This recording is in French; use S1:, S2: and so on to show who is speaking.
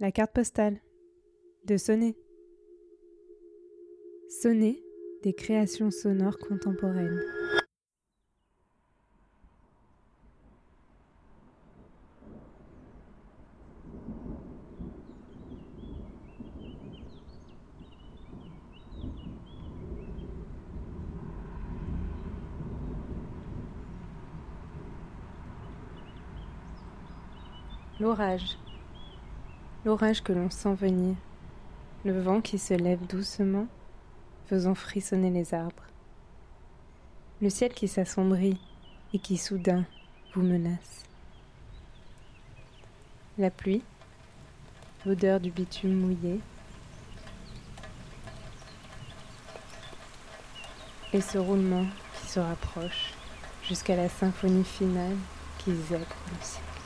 S1: La carte postale. De sonner. Sonner des créations sonores contemporaines. L'orage. L'orage que l'on sent venir. Le vent qui se lève doucement, faisant frissonner les arbres. Le ciel qui s'assombrit et qui soudain vous menace. La pluie, l'odeur du bitume mouillé, et ce roulement qui se rapproche jusqu'à la symphonie finale qui zèbre le ciel.